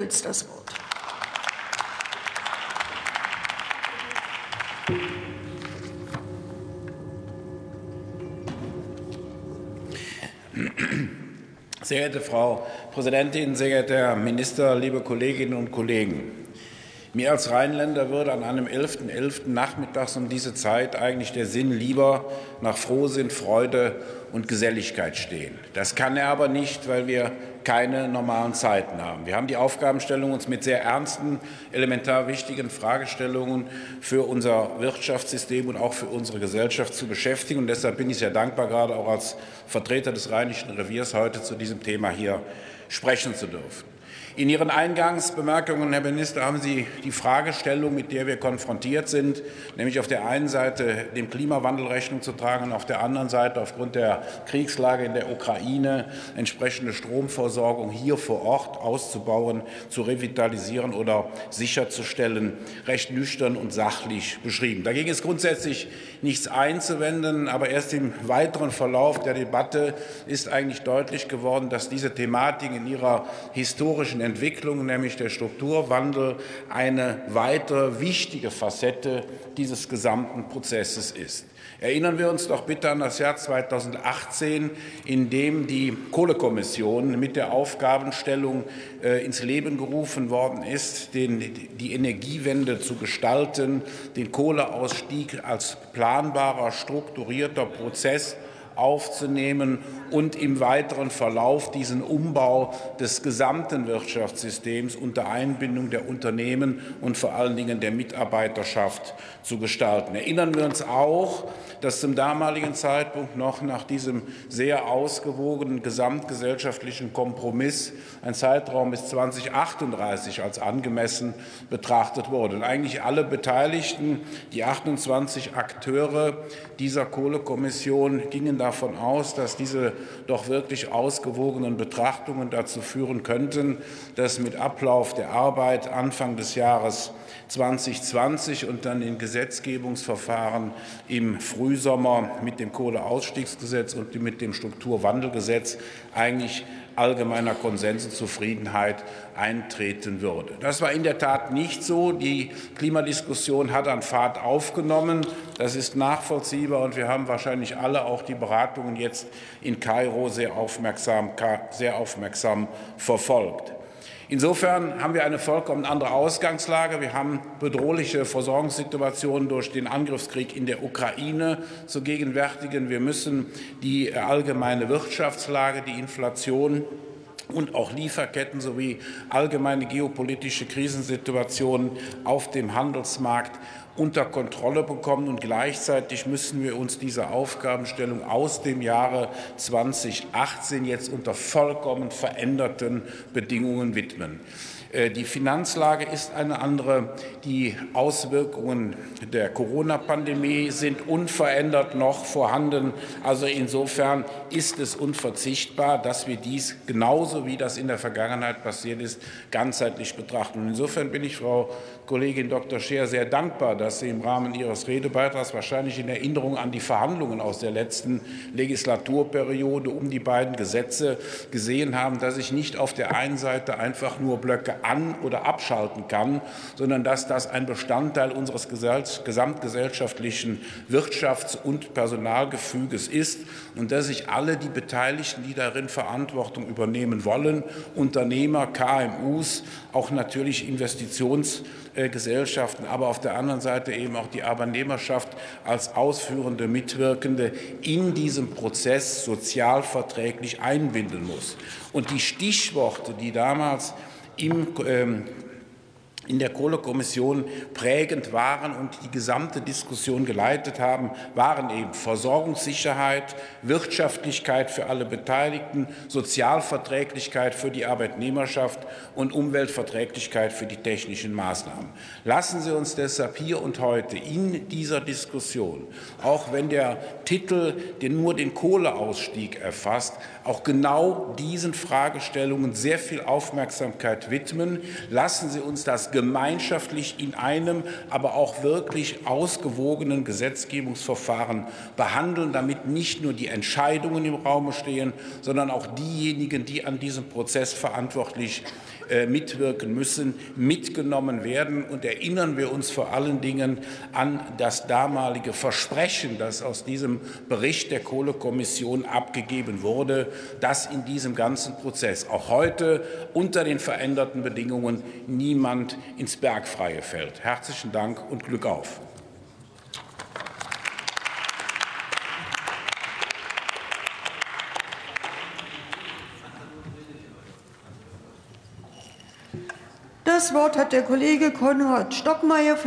Schulz das Wort. Sehr geehrte Frau Präsidentin, sehr geehrter Herr Minister, liebe Kolleginnen und Kollegen! Mir als Rheinländer würde an einem 11.11. .11. nachmittags um diese Zeit eigentlich der Sinn lieber nach Frohsinn, Freude und Geselligkeit stehen. Das kann er aber nicht, weil wir keine normalen Zeiten haben. Wir haben die Aufgabenstellung, uns mit sehr ernsten, elementar wichtigen Fragestellungen für unser Wirtschaftssystem und auch für unsere Gesellschaft zu beschäftigen. Und deshalb bin ich sehr dankbar, gerade auch als Vertreter des Rheinischen Reviers heute zu diesem Thema hier sprechen zu dürfen. In Ihren Eingangsbemerkungen, Herr Minister, haben Sie die Fragestellung, mit der wir konfrontiert sind, nämlich auf der einen Seite dem Klimawandel Rechnung zu tragen und auf der anderen Seite aufgrund der Kriegslage in der Ukraine entsprechende Stromversorgung hier vor Ort auszubauen, zu revitalisieren oder sicherzustellen, recht nüchtern und sachlich beschrieben. Dagegen ist grundsätzlich nichts einzuwenden, aber erst im weiteren Verlauf der Debatte ist eigentlich deutlich geworden, dass diese Thematik in ihrer historischen Entwicklung, nämlich der Strukturwandel, eine weitere wichtige Facette dieses gesamten Prozesses ist. Erinnern wir uns doch bitte an das Jahr 2018, in dem die Kohlekommission mit der Aufgabenstellung äh, ins Leben gerufen worden ist, den, die Energiewende zu gestalten, den Kohleausstieg als planbarer, strukturierter Prozess aufzunehmen und im weiteren Verlauf diesen Umbau des gesamten Wirtschaftssystems unter Einbindung der Unternehmen und vor allen Dingen der Mitarbeiterschaft zu gestalten. Erinnern wir uns auch, dass zum damaligen Zeitpunkt noch nach diesem sehr ausgewogenen gesamtgesellschaftlichen Kompromiss ein Zeitraum bis 2038 als angemessen betrachtet wurde. Und eigentlich alle Beteiligten, die 28 Akteure dieser Kohlekommission, gingen davon aus, dass diese doch wirklich ausgewogenen Betrachtungen dazu führen könnten, dass mit Ablauf der Arbeit Anfang des Jahres 2020 und dann in Gesetzgebungsverfahren im Frühsommer mit dem Kohleausstiegsgesetz und mit dem Strukturwandelgesetz eigentlich allgemeiner Konsens und Zufriedenheit eintreten würde. Das war in der Tat nicht so. Die Klimadiskussion hat an Fahrt aufgenommen. Das ist nachvollziehbar, und wir haben wahrscheinlich alle auch die Beratungen jetzt in Kairo sehr aufmerksam, sehr aufmerksam verfolgt. Insofern haben wir eine vollkommen andere Ausgangslage. Wir haben bedrohliche Versorgungssituationen durch den Angriffskrieg in der Ukraine zu gegenwärtigen. Wir müssen die allgemeine Wirtschaftslage, die Inflation und auch Lieferketten sowie allgemeine geopolitische Krisensituationen auf dem Handelsmarkt unter Kontrolle bekommen. Und gleichzeitig müssen wir uns dieser Aufgabenstellung aus dem Jahre 2018 jetzt unter vollkommen veränderten Bedingungen widmen. Äh, die Finanzlage ist eine andere. Die Auswirkungen der Corona-Pandemie sind unverändert noch vorhanden. Also insofern ist es unverzichtbar, dass wir dies genauso wie das in der Vergangenheit passiert ist, ganzheitlich betrachten. Insofern bin ich Frau Kollegin Dr. Scheer sehr dankbar, dass Sie im Rahmen Ihres Redebeitrags wahrscheinlich in Erinnerung an die Verhandlungen aus der letzten Legislaturperiode um die beiden Gesetze gesehen haben, dass ich nicht auf der einen Seite einfach nur Blöcke an- oder abschalten kann, sondern dass das ein Bestandteil unseres gesamtgesellschaftlichen Wirtschafts- und Personalgefüges ist und dass sich alle die Beteiligten, die darin Verantwortung übernehmen wollen, Unternehmer, KMUs, auch natürlich Investitionsgesellschaften, aber auf der anderen Seite eben auch die Arbeitnehmerschaft als ausführende Mitwirkende in diesem Prozess sozialverträglich einbinden muss. Und die Stichworte, die damals im ähm, in der Kohlekommission prägend waren und die gesamte Diskussion geleitet haben, waren eben Versorgungssicherheit, Wirtschaftlichkeit für alle Beteiligten, Sozialverträglichkeit für die Arbeitnehmerschaft und Umweltverträglichkeit für die technischen Maßnahmen. Lassen Sie uns deshalb hier und heute in dieser Diskussion, auch wenn der Titel nur den Kohleausstieg erfasst, auch genau diesen Fragestellungen sehr viel Aufmerksamkeit widmen. Lassen Sie uns das gemeinschaftlich in einem, aber auch wirklich ausgewogenen Gesetzgebungsverfahren behandeln, damit nicht nur die Entscheidungen im Raum stehen, sondern auch diejenigen, die an diesem Prozess verantwortlich äh, mitwirken müssen, mitgenommen werden. Und erinnern wir uns vor allen Dingen an das damalige Versprechen, das aus diesem Bericht der Kohlekommission abgegeben wurde, dass in diesem ganzen Prozess auch heute unter den veränderten Bedingungen niemand ins Bergfreie fällt. Herzlichen Dank und Glück auf. Das Wort hat der Kollege Konrad Stockmeier für die